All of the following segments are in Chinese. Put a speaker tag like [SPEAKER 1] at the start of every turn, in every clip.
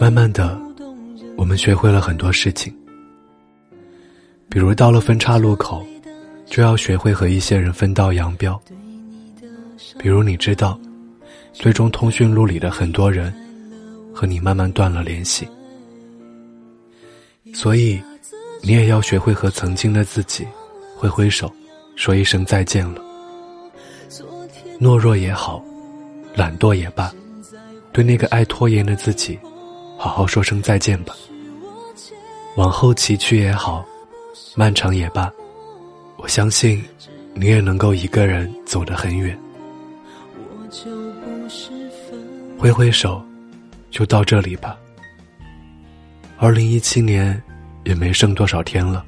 [SPEAKER 1] 慢慢的，我们学会了很多事情，比如到了分岔路口，就要学会和一些人分道扬镳。比如你知道，最终通讯录里的很多人，和你慢慢断了联系。所以，你也要学会和曾经的自己挥挥手，说一声再见了。懦弱也好，懒惰也罢，对那个爱拖延的自己，好好说声再见吧。往后崎岖也好，漫长也罢，我相信，你也能够一个人走得很远。挥挥手，就到这里吧。二零一七年也没剩多少天了，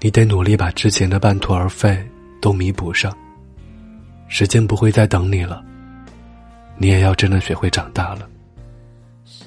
[SPEAKER 1] 你得努力把之前的半途而废都弥补上。时间不会再等你了，你也要真的学会长大了，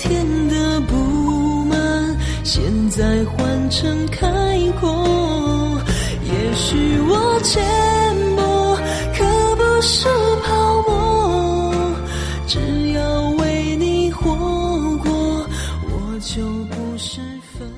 [SPEAKER 1] 天的不满，现在换成开阔。也许我浅薄，可不是泡沫。只要为你活过，我就不是分。